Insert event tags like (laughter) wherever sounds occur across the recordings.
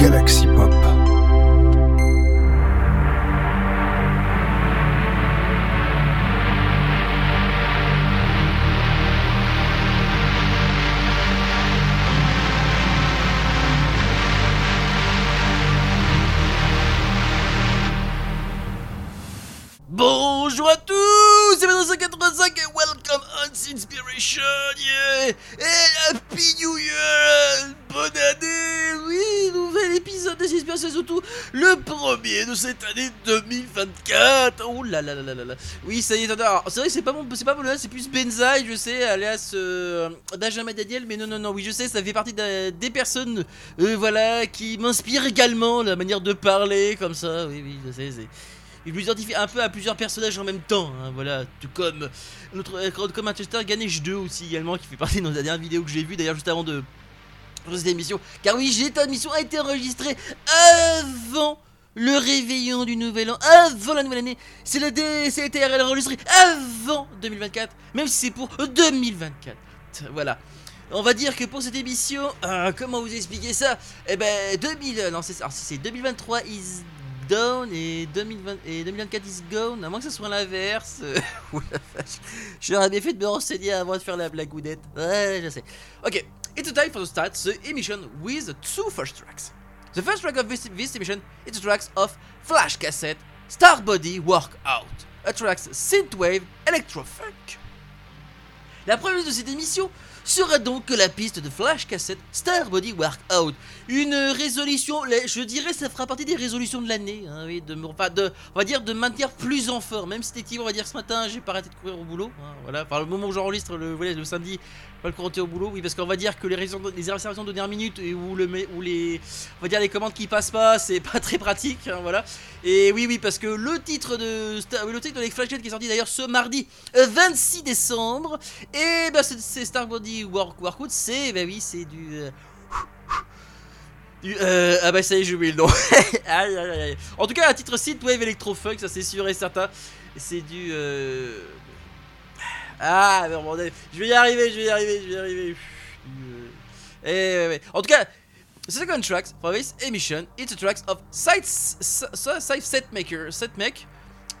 Galaxy Oui, ça y est, alors, c'est vrai que c'est pas mon, c'est pas mon c'est plus Benzaï, je sais, alias euh, Benjamin Daniel, mais non, non, non, oui, je sais, ça fait partie de- des personnes, euh, voilà, qui m'inspirent également, la manière de parler, comme ça, oui, oui, je sais, c'est. Il un peu à plusieurs personnages en même temps, hein, voilà, tout comme notre euh, comme Manchester Ganesh 2 aussi également, qui fait partie de la dernière vidéo que j'ai vue d'ailleurs juste avant de cette émission. Car oui, cette émission a été enregistrée avant le réveillon du nouvel an, avant la nouvelle année. C'est le été enregistré avant 2024, même si c'est pour 2024. Voilà. On va dire que pour cette émission, euh, comment vous expliquer ça? Eh ben 2000, non c'est si c'est 2023 is down et, 2020, et 2024 is gone, à moins que ce soit l'inverse. euh, (laughs) ouh la bien fait de me renseigner avant de faire la blagoudette. Ouais, je sais. Ok, it's time for the start the emission with two first tracks. The first track of this, this emission is the tracks of Flash Cassette, Starbody Workout, a tracks Synthwave Electrofunk. La première de cette émission sera donc la piste de Flash Cassette Starbody Workout. Une résolution, les- je dirais, ça fera partie des résolutions de l'année. hein, de, on va dire de maintenir plus en forme. Même si effectivement, on va dire ce matin, j'ai pas arrêté de courir au boulot. hein, voilà, le moment où j'enregistre le, voilà, le samedi, pas le courir au boulot. Oui, parce qu'on va dire que les, réservations- les de dernière minute et où, les, va dire les commandes qui passent pas, c'est pas très pratique. hein, voilà. Et oui, oui, parce que le titre de Star- le titre de Cassette qui est sorti d'ailleurs ce mardi euh, 26 décembre. Et bah c'est- Starbody Work, Workout, c'est oui, c'est du euh, du, euh, ah bah ça y est, j'ai oublié le nom. (laughs) aïe, aïe, aïe. En tout cas, à titre Synthwave Electrofunk, ça c'est sûr et certain. C'est du. Euh... Ah, mais. Je vais y arriver, je vais y arriver, je vais y arriver. Du, euh, Eh. En tout cas, the second tracks for this emission, it's the tracks of Site, site Set Maker, Set Make.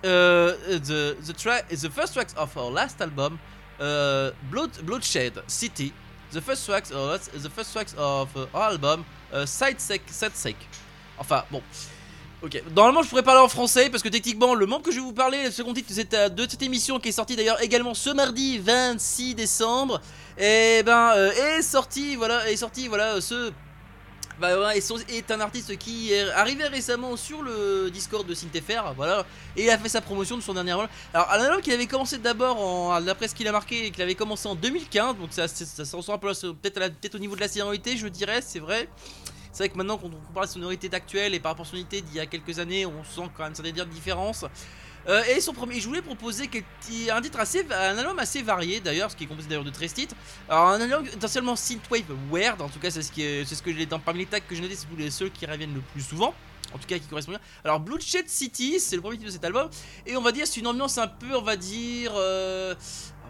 Uh, the the track the first tracks of our last album, uh, Blood Bloodshed City. The first tracks, the first tracks of uh, our album, uh, Side Sec, Set Sec. Enfin bon. Ok, normalement je pourrais parler en français parce que techniquement le membre que je vais vous parler, le second titre de cette, euh, émission qui est sorti d'ailleurs également ce mardi 26 décembre, et ben euh, est sorti voilà est sorti voilà ce bah ouais, est un artiste qui est arrivé récemment sur le Discord de SynthFR, voilà, et il a fait sa promotion de son dernier album. Alors, un album qu'il avait commencé d'abord, d'après ce qu'il a marqué, qu'il avait commencé en 2015, donc ça, ça, un peu là, peut-être au niveau de la sonorité, je dirais, c'est vrai. C'est vrai que maintenant, quand on compare la sonorité d'actuelle et par rapport à sonorité d'il y a quelques années, on sent quand même certaines différences. Euh, et son premier, je voulais proposer un titre assez, un album assez varié d'ailleurs, ce qui est composé d'ailleurs de 13 titres. Alors un album essentiellement synthwave weird, en tout cas c'est ce qui est- c'est ce que j'ai dans parmi les tags que j'ai noté, c'est les qui reviennent le plus souvent. En tout cas qui correspondent bien. Alors Bloodshed City, c'est le premier titre de cet album, et on va dire c'est une ambiance un peu, on va dire, euh,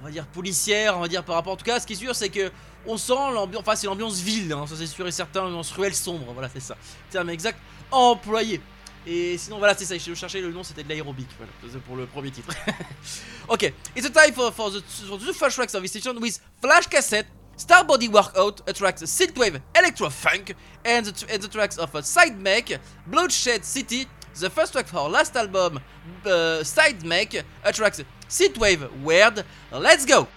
on va dire policière, on va dire par rapport. En tout cas, ce qui est sûr, c'est que on sent l'ambiance, enfin c'est l'ambiance ville, hein, ça c'est sûr et certain, l'ambiance ruelle sombre, voilà c'est ça. Terme exact employé. Et sinon voilà c'est ça, je cherchais le nom, c'était de l'aérobic, voilà, pour le premier titre. (laughs) ok, it's a time for, the, first tracks of this station with Flash Cassette, Starbody Workout, a tracks Synthwave Electro-Funk, and the, tracks of a Side Make, Bloodshed City, the first track for last album, uh, Side Make, a tracks Synthwave Weird. Let's go!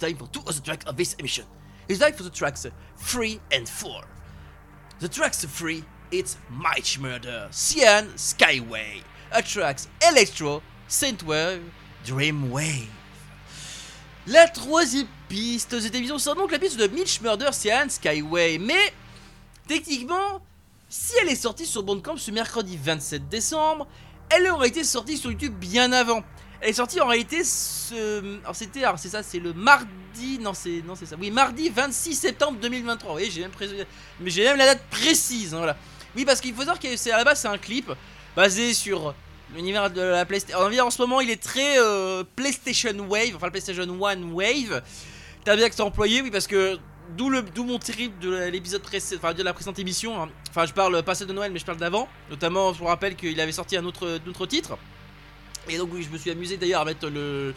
Time for two other tracks of this emission. It's time for the tracks 3 and 4. The tracks 3, it's Might Murder, Cyan, Skyway. A tracks Electro, Synthwave, Dreamwave. La troisième piste de cette émission sera donc la piste de Mitch Murder, Cyan, Skyway. Mais, techniquement, si elle est sortie sur Bandcamp ce mercredi 27 décembre, elle aurait été sortie sur YouTube bien avant. Elle est sortie en réalité ce. Alors c'était. Alors c'est ça, c'est le mardi. Non, c'est non, c'est ça. Oui, mardi 26 septembre 2023. Vous voyez, j'ai même, Mais j'ai même la date précise. Hein, voilà. Oui, parce qu'il faut savoir que c'est à la base, c'est un clip basé sur l'univers de la PlayStation. En ce moment, il est très euh, PlayStation Wave, enfin PlayStation One Wave. T'as bien que c'est employé, oui, parce que d'où le d'où mon terrible de l'épisode précédent, enfin de la précédente émission. Hein. Enfin, je parle pas de Noël, mais je parle d'avant. Notamment, je vous rappelle qu'il avait sorti un autre titre. Et donc oui, je me suis amusé d'ailleurs à mettre le...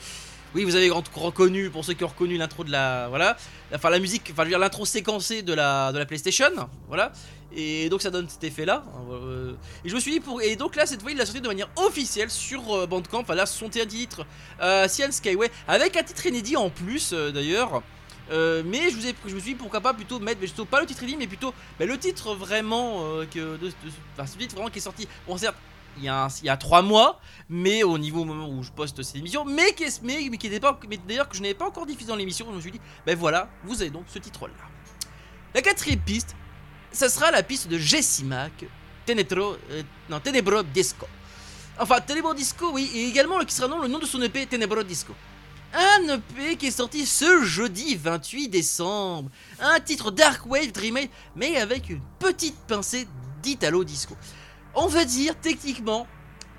Oui, vous avez reconnu, pour ceux qui ont reconnu l'intro de la... Voilà. Enfin, la musique, enfin, je veux dire l'intro séquencée de la, de la PlayStation. Voilà. Et donc ça donne cet effet-là. Et je me suis dit pour... Et donc là, cette fois, il l'a sorti de manière officielle sur euh, Bandcamp. Enfin là, son titre, euh, Cyan Skyway, avec un titre inédit en plus, euh, d'ailleurs. Euh, mais je, vous ai, je me suis dit pourquoi pas plutôt mettre, mais plutôt pas le titre inédit, mais plutôt le titre vraiment que de, enfin, ce titre vraiment qui est sorti. Bon certes, il y, a 3 mois, mais au niveau au moment où je poste cette émission, mais qui, mais, pas, mais d'ailleurs que je n'avais pas encore diffusé dans l'émission, je me suis dit, ben voilà, vous avez donc ce titre-là. La quatrième piste, ça sera la piste de Jesse Mac, Tenetro, euh, non, Tenebro Disco. Enfin, Tenebro Disco, oui, et également qui sera non, le nom de son EP, Tenebro Disco. Un EP qui est sorti ce jeudi 28 décembre. Un titre Dark Wave Dream mais avec une petite pincée d'Italo Disco on va dire techniquement,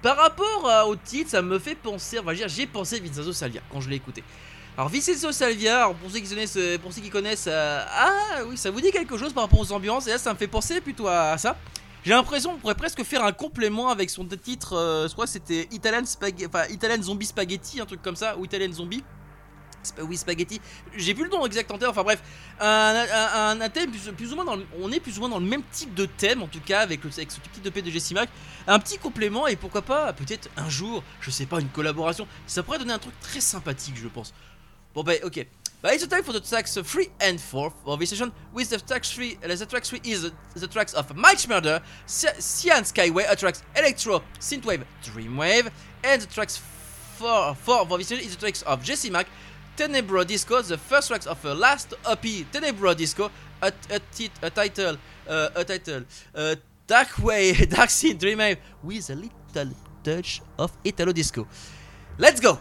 par rapport au titre, ça me fait penser, on va dire, j'ai pensé Vincenzo Salvia quand je l'ai écouté. Alors Vincenzo Salvia, pour ceux qui connaissent, euh, pour ceux qui connaissent, euh, ah oui, ça vous dit quelque chose par rapport aux ambiances? Et là ça me fait penser plutôt à, ça. J'ai l'impression qu'on pourrait presque faire un complément avec son titre, euh, que c'était Italian, Italian Zombie Spaghetti, un truc comme ça, ou Italian Zombie oui, spaghetti. J'ai plus le nom exact en tête. Enfin bref, un, thème plus, ou moins dans on est plus ou moins dans le même type de thème en tout cas avec, ce petit de de Jesse Mac. Un petit complément et pourquoi pas peut-être un jour, je sais pas, une collaboration. Ça pourrait donner un truc très sympathique, je pense. Bon bah ok. But it's time for the tracks 3 and 4 of this session. With the track 3, uh, the track 3 is the tracks of Mike Murder, Cyan Skyway, a tracks Electro, Synthwave, Dreamwave, and the tracks 4, 4 of this session is the tracks of Jesse Mac, Tenebro Disco, the first tracks of the last EP, Tenebro Disco, a, a, a title, uh, a title, uh, Dark Way, (laughs) Dark Scene Dream with a little touch of Italo Disco. Let's go!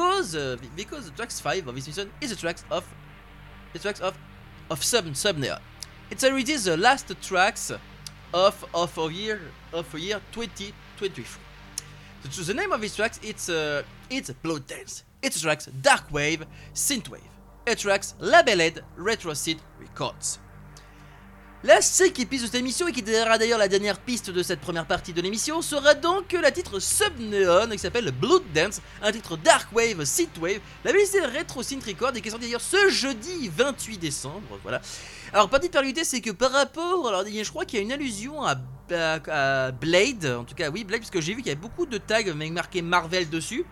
Because uh, because the tracks five of this mission is the tracks of the tracks of of sub Subnea. It's already the last tracks of of a year of a year 2023. So the name of this tracks it's uh, it's Blood Dance. It's tracks Dark Wave Synthwave. It tracks labeled Retro Synth Records. La cinquième piste de cette émission, et qui sera d'ailleurs la dernière piste de cette première partie de l'émission, sera donc la titre Subneon, qui s'appelle Blood Dance, un titre Dark Wave, Synthwave, la musique Retro Synth Record, et qui est sorti d'ailleurs ce jeudi 28 décembre, voilà. Alors, petite particularité, c'est que par rapport, alors je crois qu'il y a une allusion à, Blade, en tout cas oui, Blade, parce que j'ai vu qu'il y avait beaucoup de tags avec marqué Marvel dessus.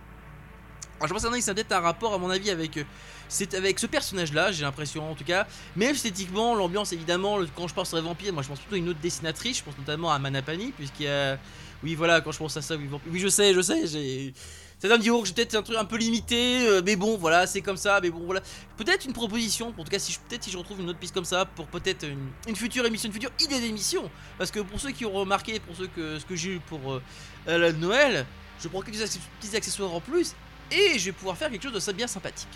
Alors, je pense que c'est peut-être un rapport, à mon avis, avec... Euh, c'est avec ce personnage-là, j'ai l'impression en tout cas. Mais esthétiquement, l'ambiance évidemment, quand je pense à Vampire, moi je pense plutôt à une autre dessinatrice, je pense notamment à Manapani, puisqu'il y a. Oui, voilà, quand je pense à ça, oui, je sais, je sais, j'ai. C'est un duo que j'ai peut-être un truc un peu limité, euh, mais bon, voilà, c'est comme ça, mais bon, voilà. Peut-être une proposition, en tout cas, si je, peut-être si je retrouve une autre piste comme ça, pour peut-être une, future émission, une future idée d'émission. Parce que pour ceux qui ont remarqué, pour ceux que ce que j'ai eu pour euh, Noël, je prends quelques petits accessoires en plus, et je vais pouvoir faire quelque chose de bien sympathique.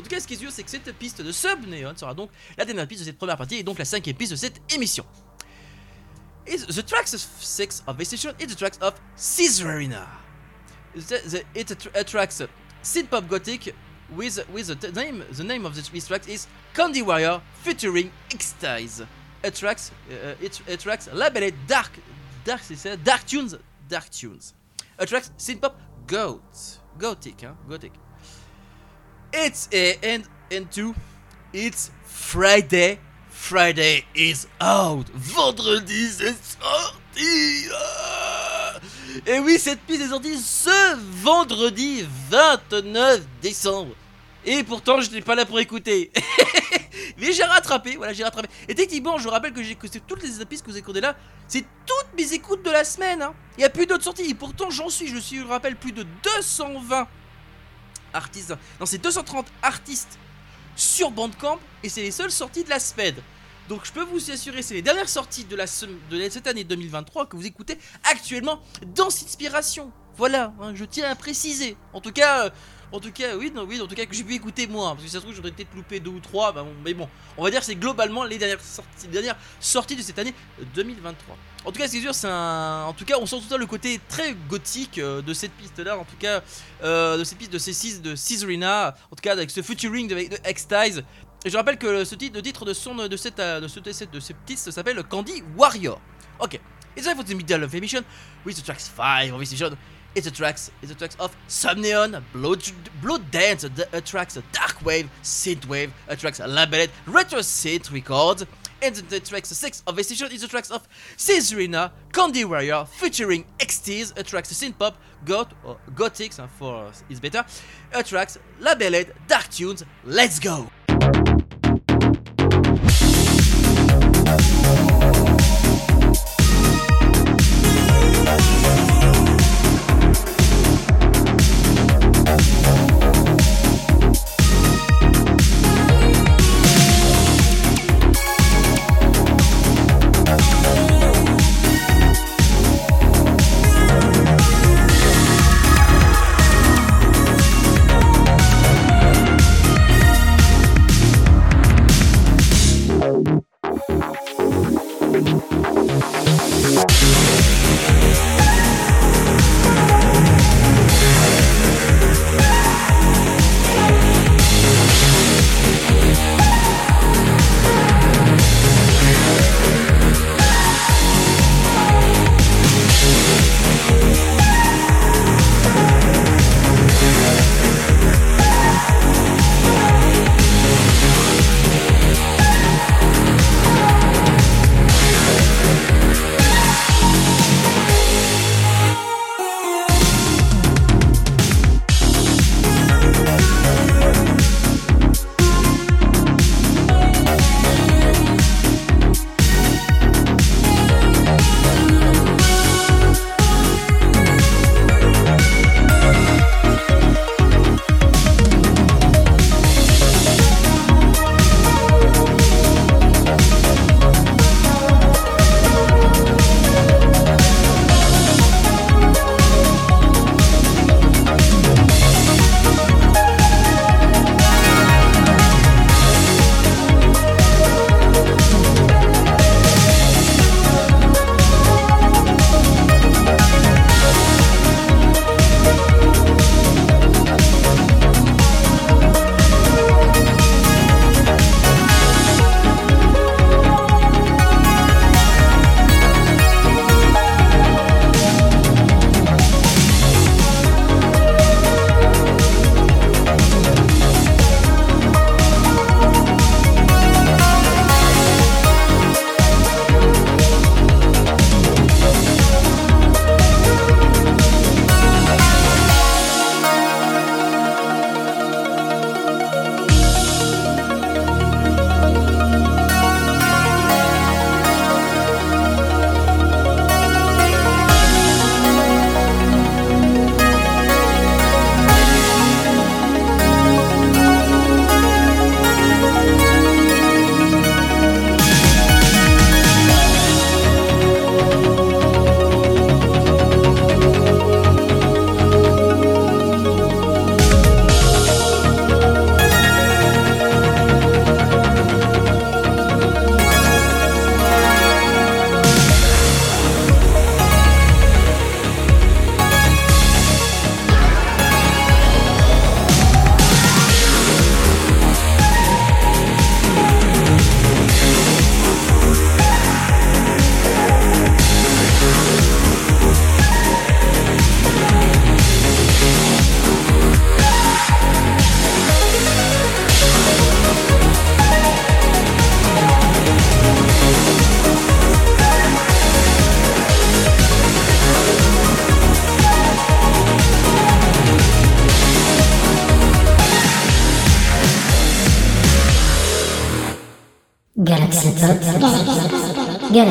En tout cas, ce qui est sûr, c'est que cette piste de Sub Neon sera donc la dernière piste de cette première partie et donc la cinquième piste de cette émission. Et the tracks of six of this station is the tracks of Caesarina. The, the, it attracts synth pop gothic with with the name the name of this track is Candy Warrior featuring X-Ties. Attracts uh, it attracts labeled dark dark dark tunes dark tunes. Attracts synth pop goat gothic hein gothic. It's a and two it's Friday Friday is out. Vendredi c'est sorti. Ah Et oui, cette piste est sortie ce vendredi 29 décembre. Et pourtant, je n'étais pas là pour écouter. (laughs) Mais j'ai rattrapé, voilà, j'ai rattrapé. Et techniquement, je rappelle que j'ai écouté toutes les pistes que vous écoutez là. C'est toutes mes écoutes de la semaine. Hein. Il n'y a plus d'autres sorties. Et pourtant, j'en suis, je suis, je rappelle, plus de 220 artistes. Non, c'est 230 artistes sur Bandcamp. Et c'est les seules sorties de la semaine. Donc je peux vous assurer, c'est les dernières sorties de, la de cette année 2023 que vous écoutez actuellement dans Inspiration. Voilà, hein, je tiens à préciser. En tout cas, euh, en tout cas, oui, non, oui, en tout cas que j'ai pu écouter moi, parce que ça se trouve j'aurais peut-être loupé deux ou trois, bah, mais bon, on va dire c'est globalement les dernières sorties, dernières sorties de cette année 2023. En tout cas, c'est sûr, c'est un, en tout cas, on sent tout à le côté très gothique euh, de cette piste-là, en tout cas, euh, de cette piste de C6 de Caesarina, en tout cas avec ce featuring de, de X-Ties, et je rappelle que ce titre, le titre de, son, de, cette, de, ce, de, cette, de ce titre s'appelle Candy Warrior. Ok. It's time for the middle of emission with the tracks 5 of emission. It's the tracks, it's the tracks of Subneon, Blood, Blood Dance, the tracks Dark Wave, Synth Wave, attracts tracks Labeled, Retro Synth Records, and the tracks 6 of this session is the tracks of Caesarina, Candy Warrior, featuring XTs, tracks Synth Pop, Goth, or Gothic, for uh, is better, a tracks Labeled, Dark Tunes, let's go!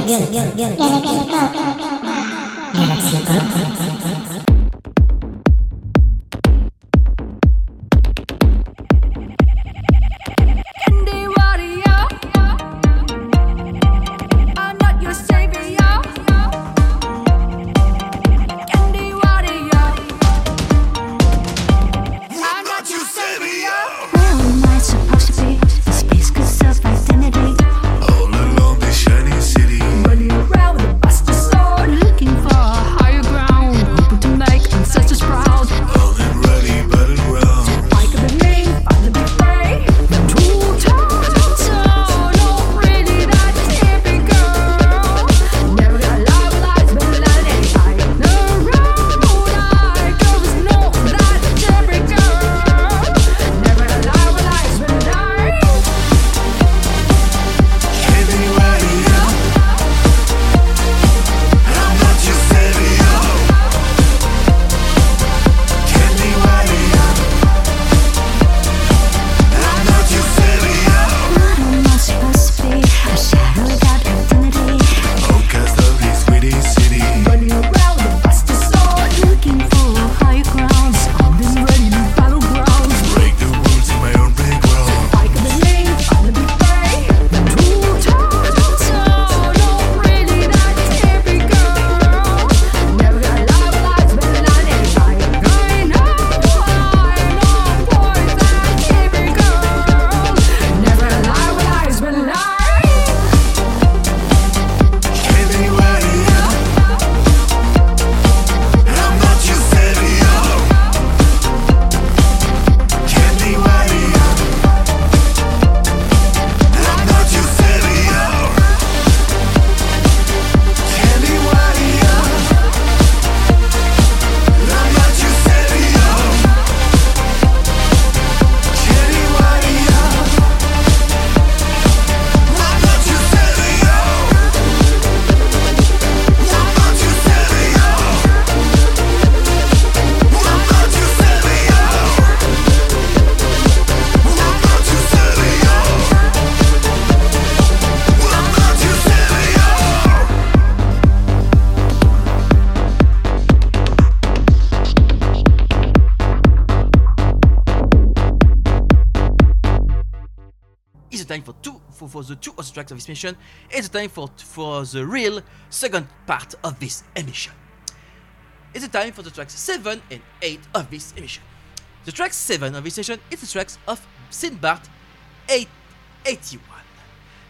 Galaxy Pop. Galaxy this mission. It's time for for the real second part of this emission. It's the time for the tracks 7 and 8 of this emission. The track 7 of this session is the tracks of Sinbad 881.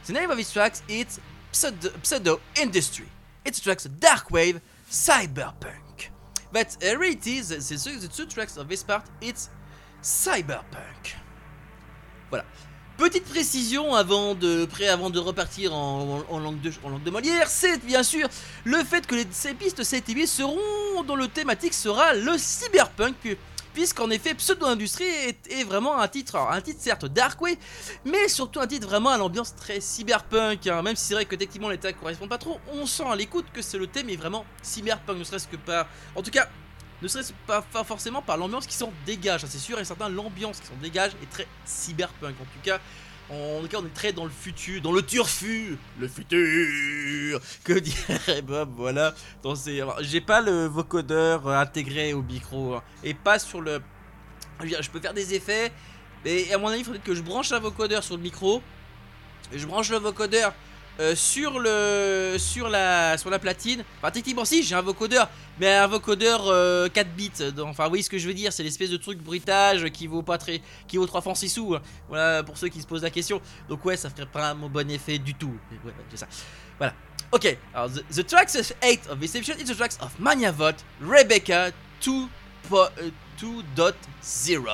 The name of this tracks is Pseudo, Pseudo Industry. It's tracks Dark Wave Cyberpunk. But uh, really the, the, the two tracks of this part, it's Cyberpunk. Voilà. Petite précision avant de, repartir en, langue de, Molière, c'est bien sûr le fait que ces pistes 7 et 8 seront dont le thématique sera le cyberpunk, pu- puisqu'en effet Pseudo-Industrie est, est vraiment un titre, un titre certes dark way, mais surtout un titre vraiment à l'ambiance très cyberpunk, hein. même si c'est vrai que techniquement les tags correspondent pas trop, on sent à l'écoute que c'est le thème est vraiment cyberpunk, ne serait-ce que par... En tout cas, ne serait-ce pas, forcément par l'ambiance qui s'en dégage, c'est sûr et certain, l'ambiance qui s'en dégage est très cyberpunk. En tout cas, en tout cas, on est très dans le futur, dans le turfu, le futur, que dirait Bob, voilà. Ces... J'ai pas le vocodeur euh, intégré au micro, hein, et pas sur le... Je peux faire des effets, mais à mon avis, il faudrait que je branche un vocodeur sur le micro, et je branche le vocodeur euh, sur le sur la sur la platine. Enfin techniquement si j'ai un vocodeur, mais un vocodeur euh, 4 bits. Donc, enfin oui ce que je veux dire c'est l'espèce de truc bruitage qui vaut pas très qui vaut 3 francs 6 sous. hein. Voilà pour ceux qui se posent la question. Donc ouais ça ferait pas un bon effet du tout. C'est ça. Voilà. Ok. Alors the, the tracks 8 of Deception is the tracks of Maniavot, Rebecca 2 po- euh, 2.0.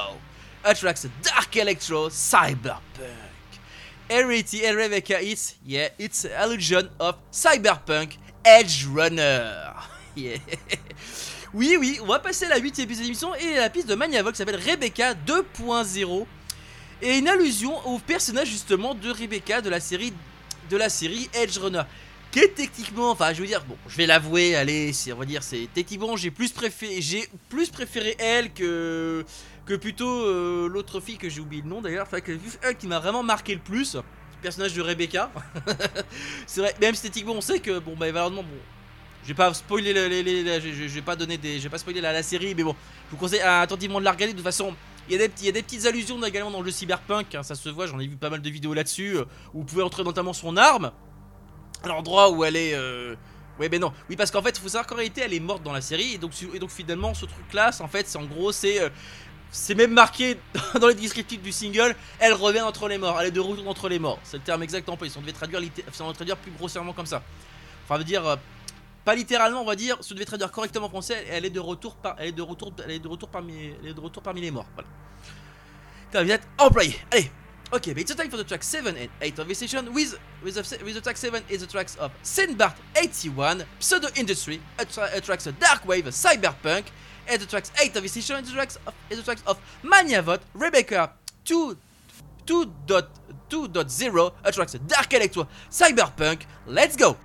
A tracks Dark Electro Cyberpunk. And Rebecca, it's yeah, it's illusion of cyberpunk Edge Runner. (laughs) Yeah. Oui, oui, on va passer à la 8 épisode d'émission et la piste de qui s'appelle Rebecca 2.0 et une allusion au personnage justement de Rebecca de la série de la série Edge Runner qui est techniquement, enfin je veux dire, bon, je vais l'avouer, allez, on va dire, c'est techniquement j'ai plus préféré, j'ai plus préféré elle que que plutôt euh, l'autre fille que j'ai oublié le nom d'ailleurs, enfin que elle qui m'a vraiment marqué le plus personnage de Rebecca. (laughs) c'est vrai, même esthétiquement, on sait que, bon, bah, malheureusement, bon. Je vais pas spoiler les, les- je, vais pas donner des, je vais pas spoiler la, la série, mais bon, je vous conseille attentivement de la regarder. De toute façon, il y a des, il y a des petites allusions également dans le jeu Cyberpunk, hein, ça se voit. J'en ai vu pas mal de vidéos là-dessus euh, où vous pouvez entrer notamment son arme, à l'endroit où elle est. Euh... Ouais, ben non, oui, parce qu'en fait, il faut savoir qu'en réalité, elle est morte dans la série, et donc, et donc finalement, ce truc-là, en fait, c'est en gros, c'est. euh, c'est même marqué (laughs) dans les descriptifs du single, elle revient entre les morts, elle est de retour entre les morts. C'est le terme exact employé. Si on devait traduire, si on devait traduire plus grossièrement comme ça. Enfin, veut dire, euh, pas littéralement, on va dire, si on devait traduire correctement en français, elle est de retour, elle est de retour, elle est de retour parmi, elle est de retour parmi les morts. Voilà. Terme exact employé. Allez. Okay, but it's time for the track 7 and 8 of this session with, with, the, with the track 7 is the tracks of Sinbart 81, Pseudo Industry, a, tra a tracks of Dark Wave, Cyberpunk, and the tracks 8 of this session is the tracks of, the tracks of Maniavot, Rebecca 2 2.2.0, a tracks of Dark Electro, Cyberpunk. Let's go!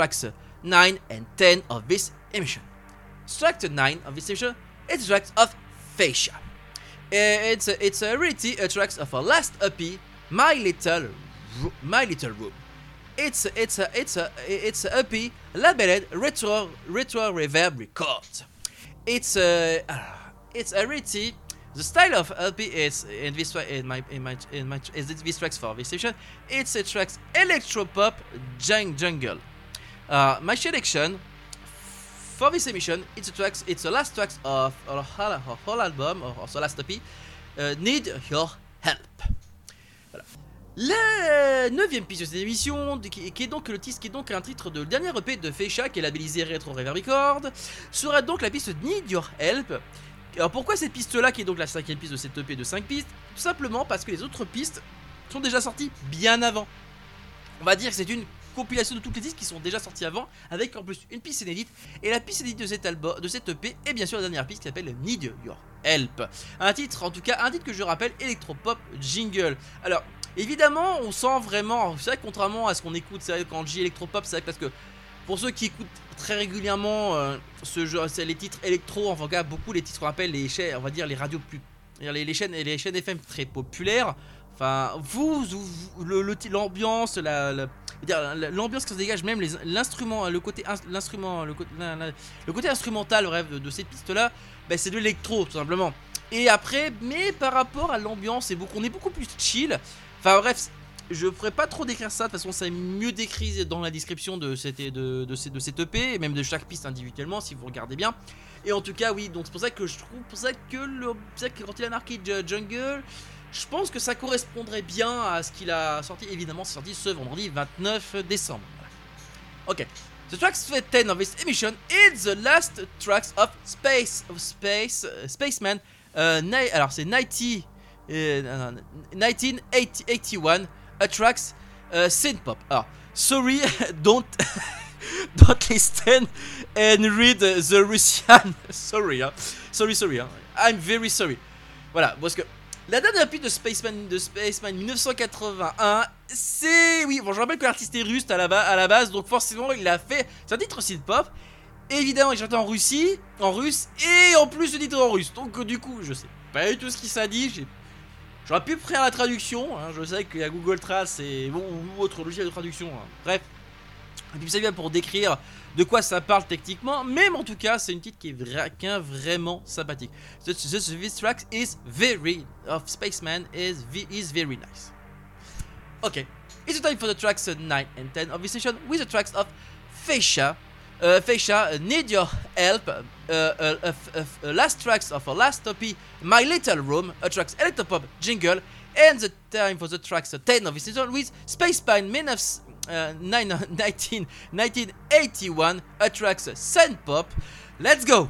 Tracks 9 and 10 of this emission. Track 9 of this emission is tracks of Fascia. Uh, It's a, it's a reality a tracks of our last EP, My Little Ro- My Little Room. It's a, it's a, it's a, it's a EP labeled Retro Retro Reverb Records. It's a it's a reality. The style of LP is in this in my in my in my is this tracks for this session. It's a tracks electropop jung- jungle. Uh, my selection for this emission, it's a tracks. It's the last tracks of our whole, our whole album or, or the last EP. Uh, Need your help. Voilà. La neuvième piste de cette émission, qui est donc le titre, qui est donc un titre de dernier EP de Feisha, qui est labellisé Retro Reverb Record, sera donc la piste Need Your Help. Alors pourquoi cette piste-là, qui est donc la cinquième piste de cette EP de 5 pistes? Tout simplement parce que les autres pistes sont déjà sorties bien avant. On va dire que c'est une compilation de toutes les disques qui sont déjà sortis avant, avec en plus une piste inédite. Et la piste inédite de cet album, de cette EP, est bien sûr la dernière piste qui s'appelle Need Your Help. Un titre, en tout cas, un titre que je rappelle, Electropop Jingle. Alors, évidemment, on sent vraiment, c'est vrai contrairement à ce qu'on écoute, c'est vrai quand je dis Electropop, c'est vrai parce que pour ceux qui écoutent très régulièrement euh, ce genre, c'est les titres électro, en tout cas beaucoup les titres qu'on appelle les chaînes, on va dire les radios plus, les, chaînes, les chaînes FM très populaires. Enfin, vous, l'ambiance, la, l'ambiance qui se dégage, même l'instrument, le côté, ins- l'instrument, le, côté- instrumental, bref, de, de ces pistes-là, ben, c'est de l'électro, tout simplement. Et après, mais par rapport à l'ambiance, on est beaucoup plus chill. Enfin bref, je ferai pas trop décrire ça, de toute façon, c'est mieux décrit dans la description de cette, de, de, ces- de cette EP, et même de chaque piste individuellement, si vous regardez bien. Et en tout cas, oui, donc c'est pour ça que je trouve, pour ça c'est ça que quand il a marqué Ju- Jungle, je pense que ça correspondrait bien à ce qu'il a sorti. Évidemment, c'est sorti ce vendredi 29 décembre. Ok. The tracks 10 of this emission is the last tracks of Space of Space uh, Spaceman. Uh, alors c'est 90 euh, 1981 a tracks uh, synth-pop. Alors, sorry, (laughs) don't (laughs) don't listen and read the Russian. (laughs) sorry, hein. sorry, sorry. hein. I'm very sorry. Voilà, parce que la dernière piste de Spaceman de Spaceman 1981, c'est oui, bon, je rappelle que l'artiste est russe à la, la base, donc forcément il a fait. C'est un titre synth-pop. Évidemment, il chante en Russie, en russe, et en plus le titre en russe. Donc euh, du coup, je sais pas du tout ce qui s'est dit. j'ai- J'aurais pu faire la traduction. hein, je sais qu'il y a Google Trace et bon ou autre logiciel de traduction. hein. Bref, et puis c'est bien pour décrire de quoi ça parle techniquement, même en tout cas, c'est une titre qui est vraiment sympathique. This track is very of Spaceman is is very nice. Okay, it's time for the tracks uh, 9 and 10 of this session with the tracks of Fascia. Uh, Need Your Help, uh, uh, uh, f- f- uh, last tracks of last EP, My Little Room, a tracks Electropop Jingle, and the time for the tracks uh, 10 of this session with Space Pine Men of uh, 9, 19, 1981, a tracks uh, Sun Pop. Let's go!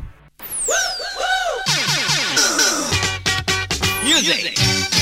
Music.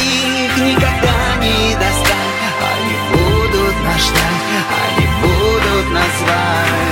Их никогда не достать. Они будут нас ждать, они будут нас звать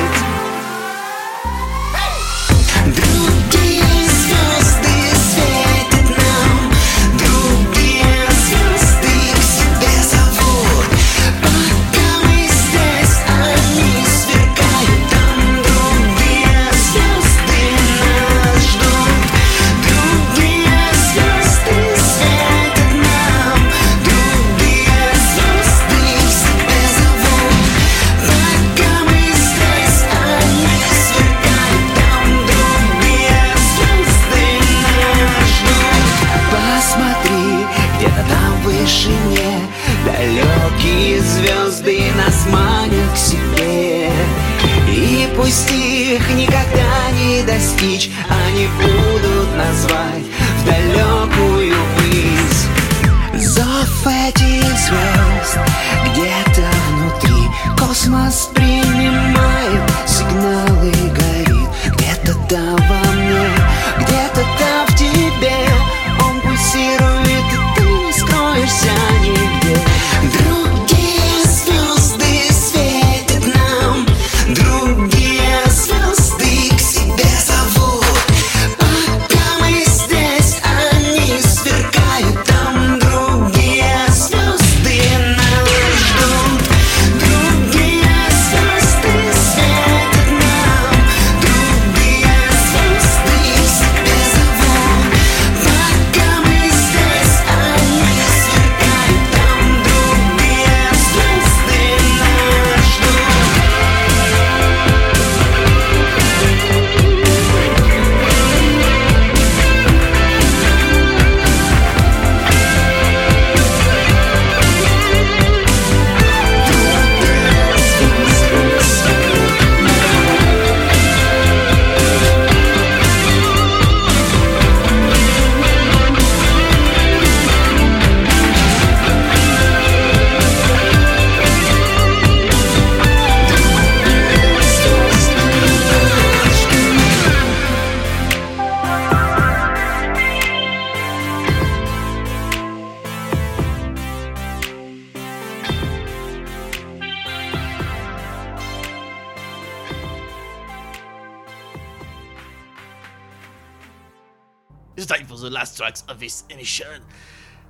emission.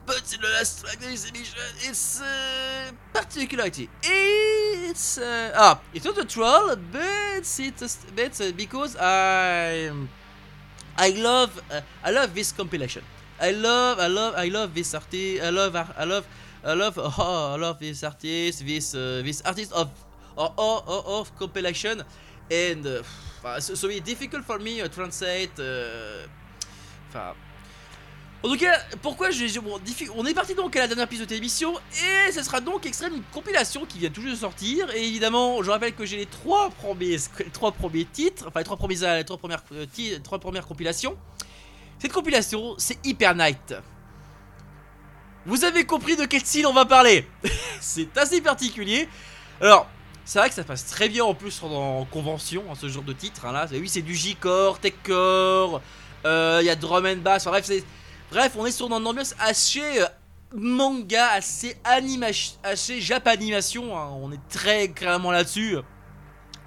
But the last track of this emission, it's uh, particularity. It's uh, ah, it's not a troll, but it's but uh, because I I love uh, I love this compilation. I love I love I love this artist. I love I love I love oh, I love this artist. This uh, this artist of of, of, of compilation, and uh, so, so it's difficult for me to translate. Uh. En tout cas, pourquoi j'ai. bon, on est parti donc à la dernière piste de télévision et ce sera donc extrait d'une compilation qui vient tout juste de sortir. Et évidemment, je rappelle que j'ai les trois premiers, trois premiers titres, enfin les trois, premiers, les trois, premières, euh, trois premières compilations. Cette compilation, c'est Hyper Night. Vous avez compris de quel style on va parler (laughs) C'est assez particulier. Alors, c'est vrai que ça passe très bien en plus en, en convention, hein, ce genre de titre. hein, là, oui, c'est du J-core, Tech-core, euh, il y a drum and bass. enfin, bref, c'est- bref, on est sur une ambiance assez euh, manga, assez animation, assez hein, on est très clairement là-dessus.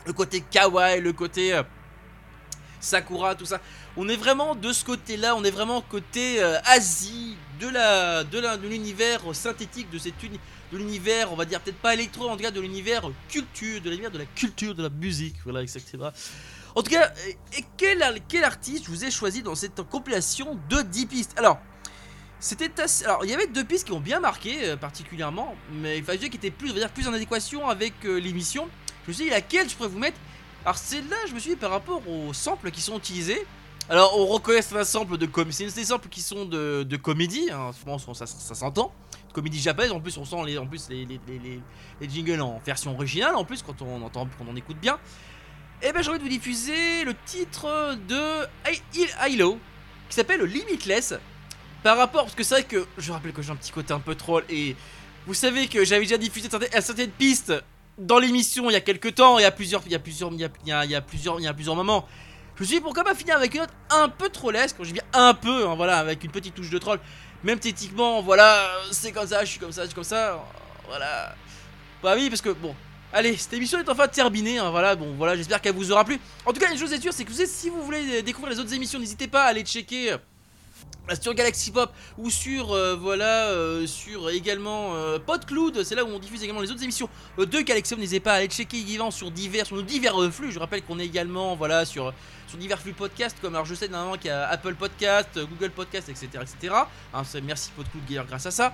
Le côté kawaii, le côté euh, Sakura, tout ça. On est vraiment de ce côté-là, on est vraiment côté euh, Asie, de la, de l'univers synthétique de cette uni- de l'univers, on va dire peut-être pas électro, en tout cas de l'univers culture, de l'univers de la culture, de la musique, voilà, etc. En tout cas, et quel, quel artiste vous ai choisi dans cette compilation de 10 pistes? Alors, c'était. Alors, il y avait deux pistes qui ont bien marqué, euh, particulièrement, mais il fallait qui étaient plus, dire, plus en adéquation avec euh, l'émission. Je me suis dit, laquelle je pourrais vous mettre? Alors, celle-là, je me suis dit, par rapport aux samples qui sont utilisés, alors, on reconnaît certains samples de comédie, c'est des samples qui sont de, comédie, hein, je pense que ça, s'entend. Comédie japonaise, en plus, on sent les, en plus les, les, les- les jingles en version originale, en plus, quand on entend, quand on écoute bien. Eh ben j'ai envie de vous diffuser le titre de Hilo qui s'appelle Limitless. Par rapport, parce que c'est vrai que je rappelle que j'ai un petit côté un peu troll et vous savez que j'avais déjà diffusé certaines, certaines pistes dans l'émission il y a quelques temps, il y a plusieurs, il y a plusieurs, il y a, plusieurs, il y a plusieurs moments. Je me suis dit pourquoi pas finir avec une note un peu trollesque, quand je dis un peu, hein, voilà, avec une petite touche de troll. Même techniquement, voilà, c'est comme ça, je suis comme ça, je suis comme ça, voilà. Bah oui, parce que bon, allez, cette émission est enfin terminée, hein, voilà, bon, voilà, j'espère qu'elle vous aura plu. En tout cas, une chose est sûre, c'est que si vous voulez euh, découvrir les autres émissions, n'hésitez pas à aller checker. euh, sur Galaxy Pop ou sur euh, voilà sur également PodCloud c'est là où on diffuse également les autres émissions de Galaxy n'hésitez pas à aller checker également sur divers sur nos divers flux je rappelle qu'on est également voilà sur divers flux podcast comme je sais normalement qu'il y a Apple Podcast Google Podcast etc etc Hein, merci PodCloud d'ailleurs grâce à ça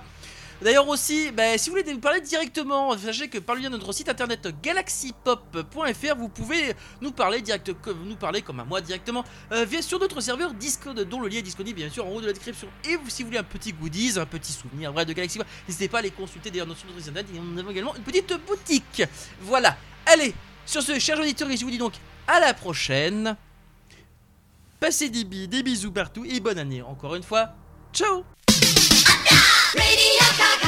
D'ailleurs aussi, bah, si vous voulez nous parler directement, sachez que par le lien de notre site internet galaxypop.fr, vous pouvez nous parler direct, comme- à moi directement euh, via sur notre serveur Discord, dont le lien est disponible bien sûr en haut de la description. Et si vous voulez un petit goodies, un petit souvenir vrai de Galaxy Pop, n'hésitez pas à les consulter d'ailleurs notre site internet. Et nous avons également une petite boutique. Voilà. Allez, sur ce, chers auditeurs, je vous dis donc à la prochaine. Passez des bisous partout et bonne année encore une fois. Ciao Galaxy Pop,